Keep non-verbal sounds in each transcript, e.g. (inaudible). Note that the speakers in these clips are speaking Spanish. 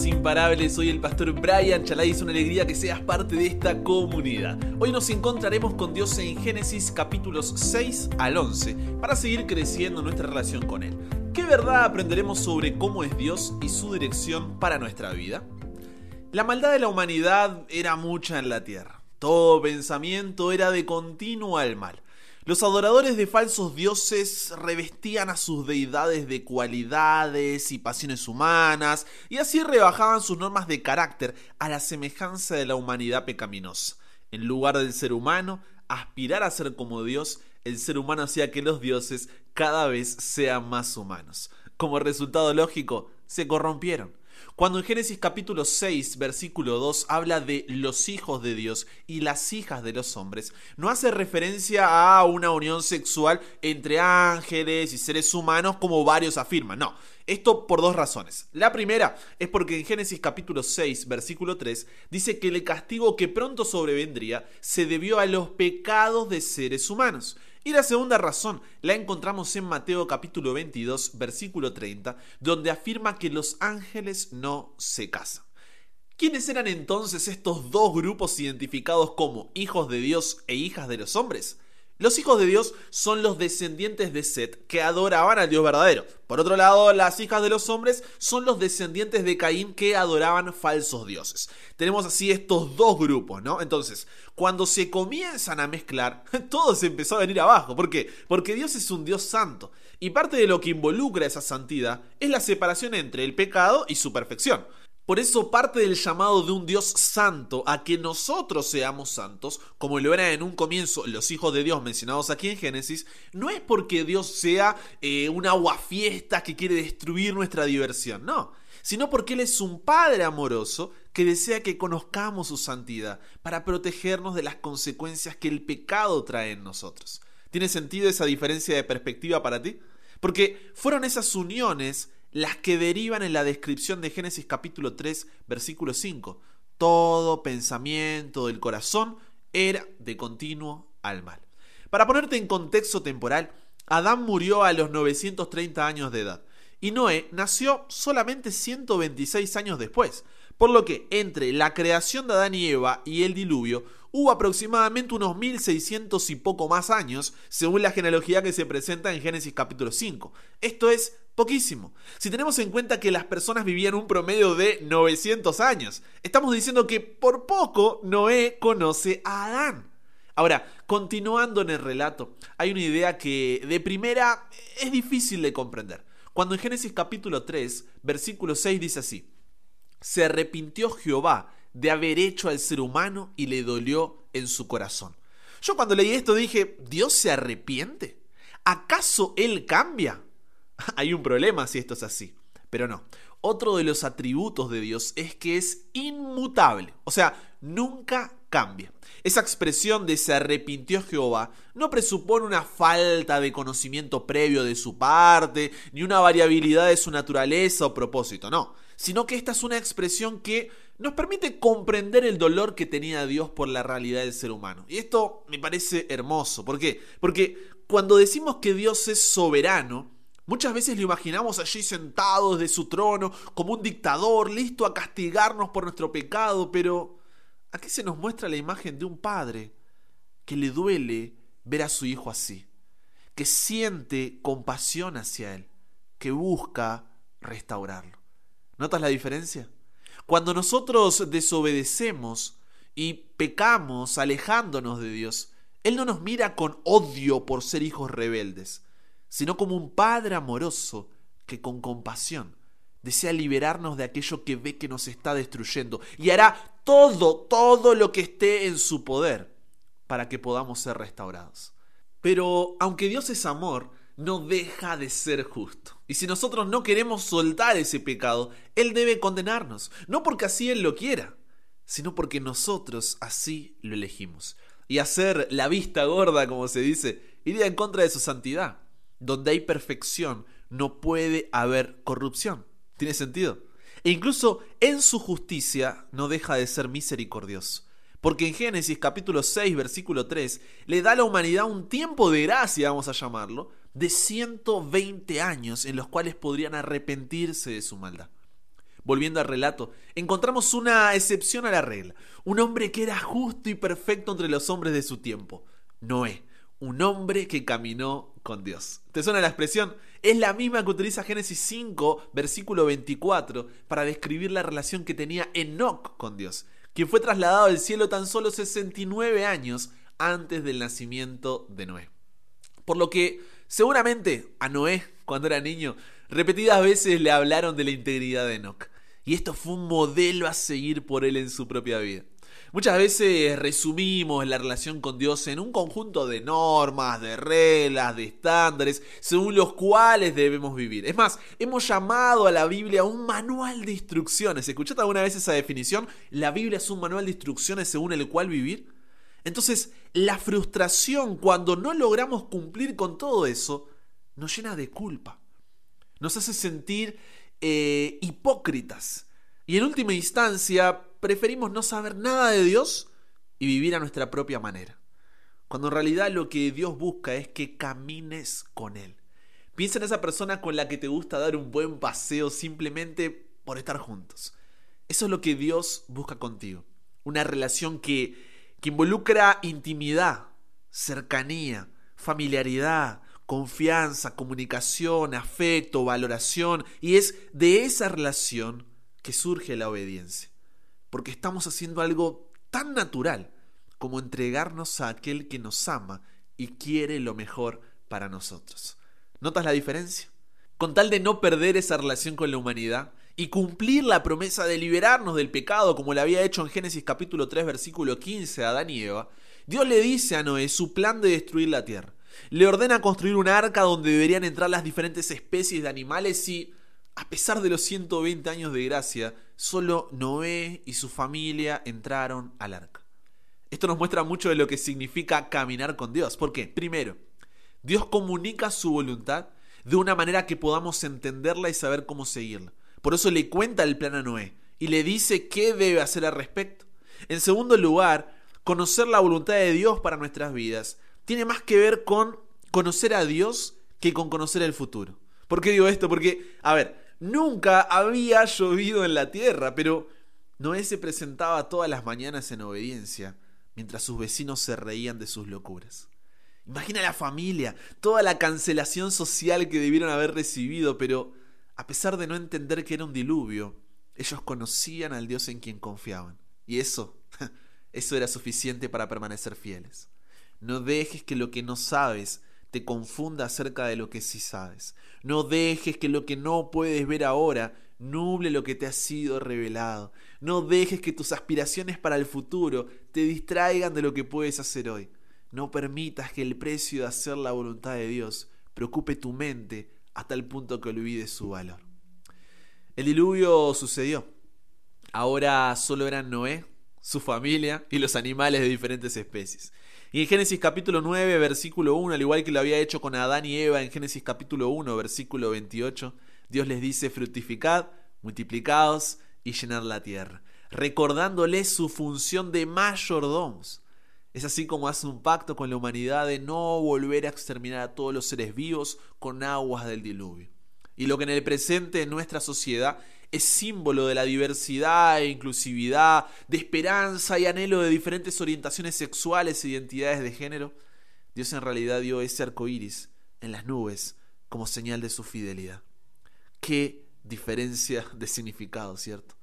imparables. Soy el pastor Brian Chalai. Es una alegría que seas parte de esta comunidad. Hoy nos encontraremos con Dios en Génesis capítulos 6 al 11 para seguir creciendo nuestra relación con Él. ¿Qué verdad aprenderemos sobre cómo es Dios y su dirección para nuestra vida? La maldad de la humanidad era mucha en la tierra. Todo pensamiento era de continuo al mal. Los adoradores de falsos dioses revestían a sus deidades de cualidades y pasiones humanas, y así rebajaban sus normas de carácter a la semejanza de la humanidad pecaminosa. En lugar del ser humano aspirar a ser como Dios, el ser humano hacía que los dioses cada vez sean más humanos. Como resultado lógico, se corrompieron. Cuando en Génesis capítulo 6, versículo 2 habla de los hijos de Dios y las hijas de los hombres, no hace referencia a una unión sexual entre ángeles y seres humanos como varios afirman, no. Esto por dos razones. La primera es porque en Génesis capítulo 6, versículo 3, dice que el castigo que pronto sobrevendría se debió a los pecados de seres humanos. Y la segunda razón la encontramos en Mateo capítulo 22, versículo 30, donde afirma que los ángeles no se casan. ¿Quiénes eran entonces estos dos grupos identificados como hijos de Dios e hijas de los hombres? Los hijos de Dios son los descendientes de Set que adoraban al Dios verdadero. Por otro lado, las hijas de los hombres son los descendientes de Caín que adoraban falsos dioses. Tenemos así estos dos grupos, ¿no? Entonces, cuando se comienzan a mezclar, (laughs) todo se empezó a venir abajo. ¿Por qué? Porque Dios es un Dios santo. Y parte de lo que involucra esa santidad es la separación entre el pecado y su perfección. Por eso parte del llamado de un Dios santo a que nosotros seamos santos, como lo eran en un comienzo los hijos de Dios mencionados aquí en Génesis, no es porque Dios sea eh, un aguafiesta que quiere destruir nuestra diversión, no, sino porque Él es un Padre amoroso que desea que conozcamos su santidad para protegernos de las consecuencias que el pecado trae en nosotros. ¿Tiene sentido esa diferencia de perspectiva para ti? Porque fueron esas uniones las que derivan en la descripción de Génesis capítulo 3, versículo 5. Todo pensamiento del corazón era de continuo al mal. Para ponerte en contexto temporal, Adán murió a los 930 años de edad y Noé nació solamente 126 años después, por lo que entre la creación de Adán y Eva y el diluvio hubo aproximadamente unos 1600 y poco más años, según la genealogía que se presenta en Génesis capítulo 5. Esto es Poquísimo. Si tenemos en cuenta que las personas vivían un promedio de 900 años, estamos diciendo que por poco Noé conoce a Adán. Ahora, continuando en el relato, hay una idea que de primera es difícil de comprender. Cuando en Génesis capítulo 3, versículo 6 dice así, se arrepintió Jehová de haber hecho al ser humano y le dolió en su corazón. Yo cuando leí esto dije, ¿Dios se arrepiente? ¿Acaso Él cambia? (laughs) hay un problema si esto es así. Pero no. Otro de los atributos de Dios es que es inmutable. O sea, nunca cambia. Esa expresión de se arrepintió Jehová no presupone una falta de conocimiento previo de su parte, ni una variabilidad de su naturaleza o propósito, no, sino que esta es una expresión que nos permite comprender el dolor que tenía Dios por la realidad del ser humano. Y esto me parece hermoso. ¿Por qué? Porque cuando decimos que Dios es soberano, Muchas veces lo imaginamos allí sentado desde su trono, como un dictador, listo a castigarnos por nuestro pecado, pero aquí se nos muestra la imagen de un padre que le duele ver a su hijo así, que siente compasión hacia él, que busca restaurarlo. ¿Notas la diferencia? Cuando nosotros desobedecemos y pecamos alejándonos de Dios, Él no nos mira con odio por ser hijos rebeldes sino como un Padre amoroso que con compasión desea liberarnos de aquello que ve que nos está destruyendo y hará todo, todo lo que esté en su poder para que podamos ser restaurados. Pero aunque Dios es amor, no deja de ser justo. Y si nosotros no queremos soltar ese pecado, Él debe condenarnos, no porque así Él lo quiera, sino porque nosotros así lo elegimos. Y hacer la vista gorda, como se dice, iría en contra de su santidad. Donde hay perfección no puede haber corrupción. ¿Tiene sentido? E incluso en su justicia no deja de ser misericordioso. Porque en Génesis capítulo 6 versículo 3 le da a la humanidad un tiempo de gracia, vamos a llamarlo, de 120 años en los cuales podrían arrepentirse de su maldad. volviendo al relato, encontramos una excepción a la regla. Un hombre que era justo y perfecto entre los hombres de su tiempo. Noé, un hombre que caminó con Dios. ¿Te suena la expresión? Es la misma que utiliza Génesis 5, versículo 24, para describir la relación que tenía Enoch con Dios, quien fue trasladado al cielo tan solo 69 años antes del nacimiento de Noé. Por lo que seguramente a Noé, cuando era niño, repetidas veces le hablaron de la integridad de Enoch. Y esto fue un modelo a seguir por él en su propia vida. Muchas veces resumimos la relación con Dios en un conjunto de normas, de reglas, de estándares, según los cuales debemos vivir. Es más, hemos llamado a la Biblia un manual de instrucciones. ¿Escuchaste alguna vez esa definición? La Biblia es un manual de instrucciones según el cual vivir. Entonces, la frustración cuando no logramos cumplir con todo eso nos llena de culpa. Nos hace sentir eh, hipócritas. Y en última instancia, preferimos no saber nada de Dios y vivir a nuestra propia manera. Cuando en realidad lo que Dios busca es que camines con Él. Piensa en esa persona con la que te gusta dar un buen paseo simplemente por estar juntos. Eso es lo que Dios busca contigo. Una relación que, que involucra intimidad, cercanía, familiaridad, confianza, comunicación, afecto, valoración. Y es de esa relación que surge la obediencia porque estamos haciendo algo tan natural como entregarnos a aquel que nos ama y quiere lo mejor para nosotros. ¿Notas la diferencia? Con tal de no perder esa relación con la humanidad y cumplir la promesa de liberarnos del pecado como le había hecho en Génesis capítulo 3 versículo 15 a Adán y Eva, Dios le dice a Noé su plan de destruir la tierra. Le ordena construir un arca donde deberían entrar las diferentes especies de animales y a pesar de los 120 años de gracia, solo Noé y su familia entraron al arca. Esto nos muestra mucho de lo que significa caminar con Dios. ¿Por qué? Primero, Dios comunica su voluntad de una manera que podamos entenderla y saber cómo seguirla. Por eso le cuenta el plan a Noé y le dice qué debe hacer al respecto. En segundo lugar, conocer la voluntad de Dios para nuestras vidas tiene más que ver con conocer a Dios que con conocer el futuro. ¿Por qué digo esto? Porque, a ver, Nunca había llovido en la tierra, pero Noé se presentaba todas las mañanas en obediencia, mientras sus vecinos se reían de sus locuras. Imagina la familia, toda la cancelación social que debieron haber recibido, pero a pesar de no entender que era un diluvio, ellos conocían al Dios en quien confiaban. Y eso, (laughs) eso era suficiente para permanecer fieles. No dejes que lo que no sabes te confunda acerca de lo que sí sabes. No dejes que lo que no puedes ver ahora nuble lo que te ha sido revelado. No dejes que tus aspiraciones para el futuro te distraigan de lo que puedes hacer hoy. No permitas que el precio de hacer la voluntad de Dios preocupe tu mente hasta el punto que olvides su valor. El diluvio sucedió. Ahora solo eran Noé, su familia y los animales de diferentes especies. Y en Génesis capítulo 9, versículo 1, al igual que lo había hecho con Adán y Eva en Génesis capítulo 1, versículo 28, Dios les dice, fructificad, multiplicaos y llenad la tierra, recordándoles su función de mayordomos. Es así como hace un pacto con la humanidad de no volver a exterminar a todos los seres vivos con aguas del diluvio. Y lo que en el presente en nuestra sociedad es símbolo de la diversidad e inclusividad, de esperanza y anhelo de diferentes orientaciones sexuales e identidades de género, Dios en realidad dio ese arco iris en las nubes como señal de su fidelidad. Qué diferencia de significado, ¿cierto?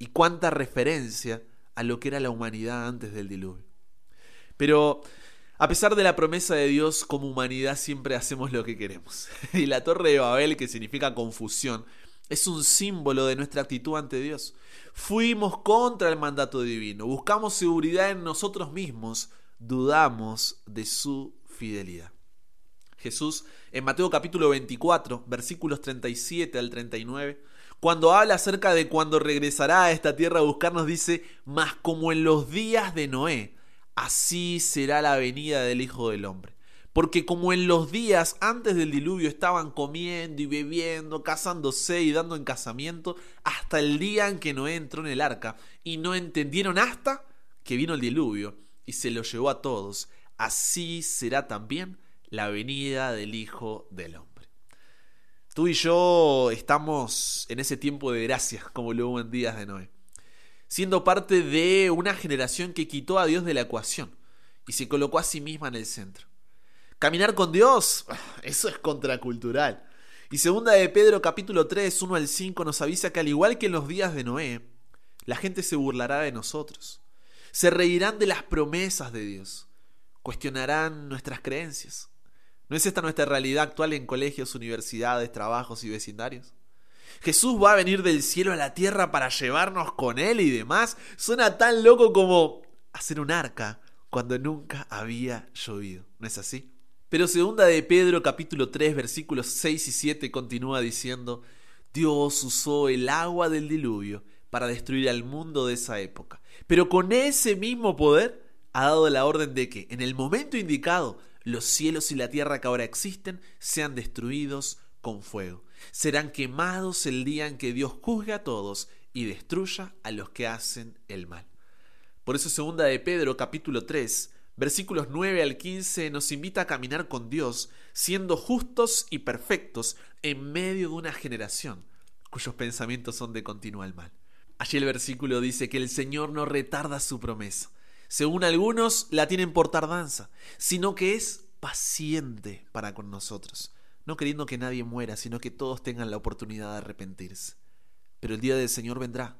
Y cuánta referencia a lo que era la humanidad antes del diluvio. Pero a pesar de la promesa de Dios, como humanidad siempre hacemos lo que queremos. (laughs) Y la torre de Babel, que significa confusión, es un símbolo de nuestra actitud ante Dios. Fuimos contra el mandato divino, buscamos seguridad en nosotros mismos, dudamos de su fidelidad. Jesús en Mateo capítulo 24, versículos 37 al 39, cuando habla acerca de cuando regresará a esta tierra a buscarnos, dice, mas como en los días de Noé, así será la venida del Hijo del Hombre. Porque como en los días antes del diluvio estaban comiendo y bebiendo, casándose y dando en casamiento, hasta el día en que Noé entró en el arca, y no entendieron hasta que vino el diluvio y se lo llevó a todos, así será también la venida del Hijo del Hombre. Tú y yo estamos en ese tiempo de gracia, como lo hubo en días de Noé, siendo parte de una generación que quitó a Dios de la ecuación y se colocó a sí misma en el centro. Caminar con Dios, (sighs) eso es contracultural. Y segunda de Pedro capítulo 3, 1 al 5 nos avisa que al igual que en los días de Noé, la gente se burlará de nosotros. Se reirán de las promesas de Dios. Cuestionarán nuestras creencias. ¿No es esta nuestra realidad actual en colegios, universidades, trabajos y vecindarios? Jesús va a venir del cielo a la tierra para llevarnos con él y demás. Suena tan loco como hacer un arca cuando nunca había llovido. ¿No es así? Pero segunda de Pedro capítulo 3 versículos 6 y 7 continúa diciendo, Dios usó el agua del diluvio para destruir al mundo de esa época. Pero con ese mismo poder ha dado la orden de que en el momento indicado los cielos y la tierra que ahora existen sean destruidos con fuego. Serán quemados el día en que Dios juzgue a todos y destruya a los que hacen el mal. Por eso segunda de Pedro capítulo 3 versículos 9 al 15 nos invita a caminar con Dios, siendo justos y perfectos en medio de una generación cuyos pensamientos son de continuo al mal. Allí el versículo dice que el Señor no retarda su promesa, según algunos la tienen por tardanza, sino que es paciente para con nosotros, no queriendo que nadie muera, sino que todos tengan la oportunidad de arrepentirse. Pero el día del Señor vendrá,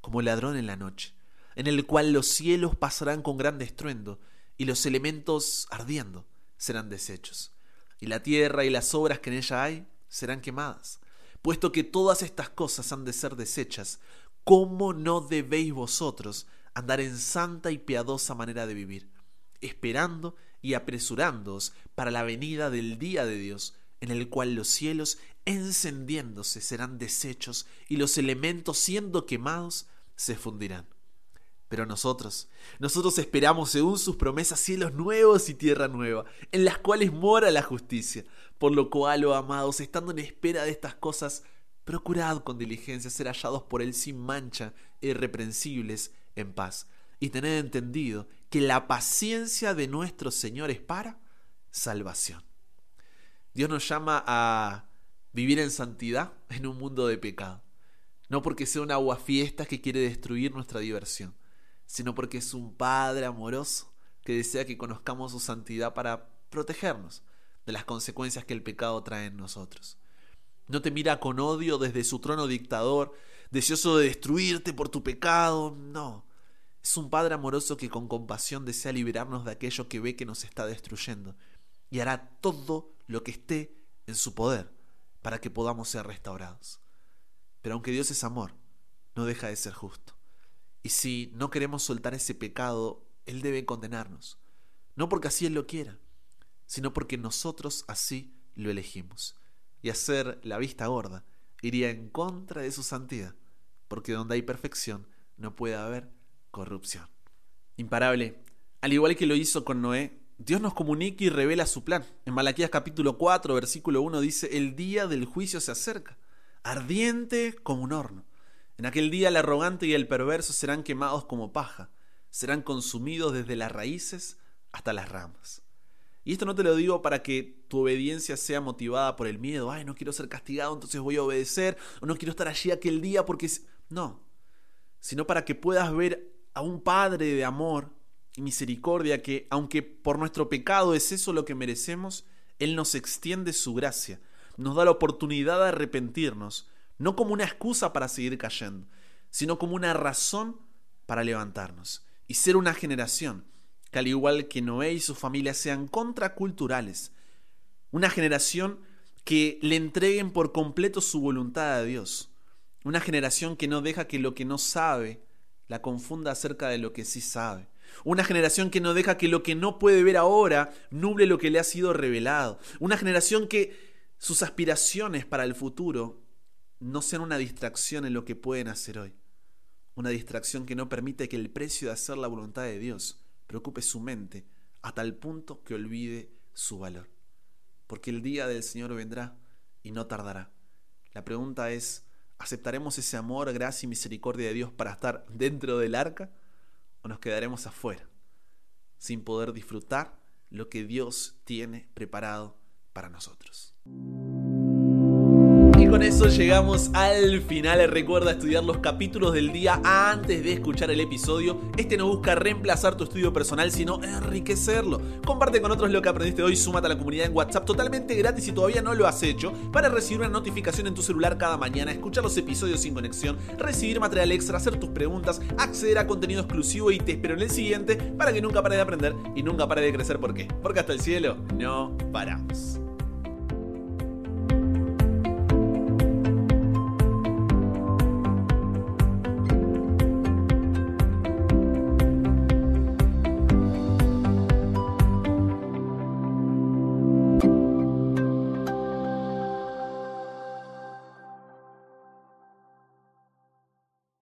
como ladrón en la noche, en el cual los cielos pasarán con gran estruendo, y los elementos ardiendo serán deshechos, y la tierra y las obras que en ella hay serán quemadas. Puesto que todas estas cosas han de ser deshechas, ¿cómo no debéis vosotros andar en santa y piadosa manera de vivir, esperando y apresurándoos para la venida del día de Dios, en el cual los cielos encendiéndose serán deshechos y los elementos siendo quemados se fundirán? Pero nosotros, nosotros esperamos según sus promesas cielos nuevos y tierra nueva, en las cuales mora la justicia. Por lo cual, oh amados, estando en espera de estas cosas, procurad con diligencia ser hallados por él sin mancha, irreprensibles, en paz. Y tened entendido que la paciencia de nuestro Señor es para salvación. Dios nos llama a vivir en santidad en un mundo de pecado. No porque sea un aguafiestas que quiere destruir nuestra diversión sino porque es un Padre amoroso que desea que conozcamos su santidad para protegernos de las consecuencias que el pecado trae en nosotros. No te mira con odio desde su trono dictador, deseoso de destruirte por tu pecado, no. Es un Padre amoroso que con compasión desea liberarnos de aquello que ve que nos está destruyendo y hará todo lo que esté en su poder para que podamos ser restaurados. Pero aunque Dios es amor, no deja de ser justo. Y si no queremos soltar ese pecado, Él debe condenarnos. No porque así Él lo quiera, sino porque nosotros así lo elegimos. Y hacer la vista gorda iría en contra de su santidad, porque donde hay perfección no puede haber corrupción. Imparable, al igual que lo hizo con Noé, Dios nos comunica y revela su plan. En Malaquías capítulo 4, versículo 1 dice, el día del juicio se acerca, ardiente como un horno. En aquel día el arrogante y el perverso serán quemados como paja, serán consumidos desde las raíces hasta las ramas. Y esto no te lo digo para que tu obediencia sea motivada por el miedo, ay, no quiero ser castigado, entonces voy a obedecer, o no quiero estar allí aquel día porque... No, sino para que puedas ver a un Padre de amor y misericordia que, aunque por nuestro pecado es eso lo que merecemos, Él nos extiende su gracia, nos da la oportunidad de arrepentirnos, no como una excusa para seguir cayendo, sino como una razón para levantarnos y ser una generación que al igual que Noé y su familia sean contraculturales, una generación que le entreguen por completo su voluntad a Dios, una generación que no deja que lo que no sabe la confunda acerca de lo que sí sabe. Una generación que no deja que lo que no puede ver ahora nuble lo que le ha sido revelado. Una generación que sus aspiraciones para el futuro no sean una distracción en lo que pueden hacer hoy. Una distracción que no permite que el precio de hacer la voluntad de Dios preocupe su mente a tal punto que olvide su valor. Porque el día del Señor vendrá y no tardará. La pregunta es, ¿aceptaremos ese amor, gracia y misericordia de Dios para estar dentro del arca o nos quedaremos afuera, sin poder disfrutar lo que Dios tiene preparado para nosotros? Con eso llegamos al final. Recuerda estudiar los capítulos del día antes de escuchar el episodio. Este no busca reemplazar tu estudio personal, sino enriquecerlo. Comparte con otros lo que aprendiste hoy, súmate a la comunidad en WhatsApp totalmente gratis si todavía no lo has hecho, para recibir una notificación en tu celular cada mañana, escuchar los episodios sin conexión, recibir material extra, hacer tus preguntas, acceder a contenido exclusivo y te espero en el siguiente para que nunca pare de aprender y nunca pare de crecer. ¿Por qué? Porque hasta el cielo no paramos.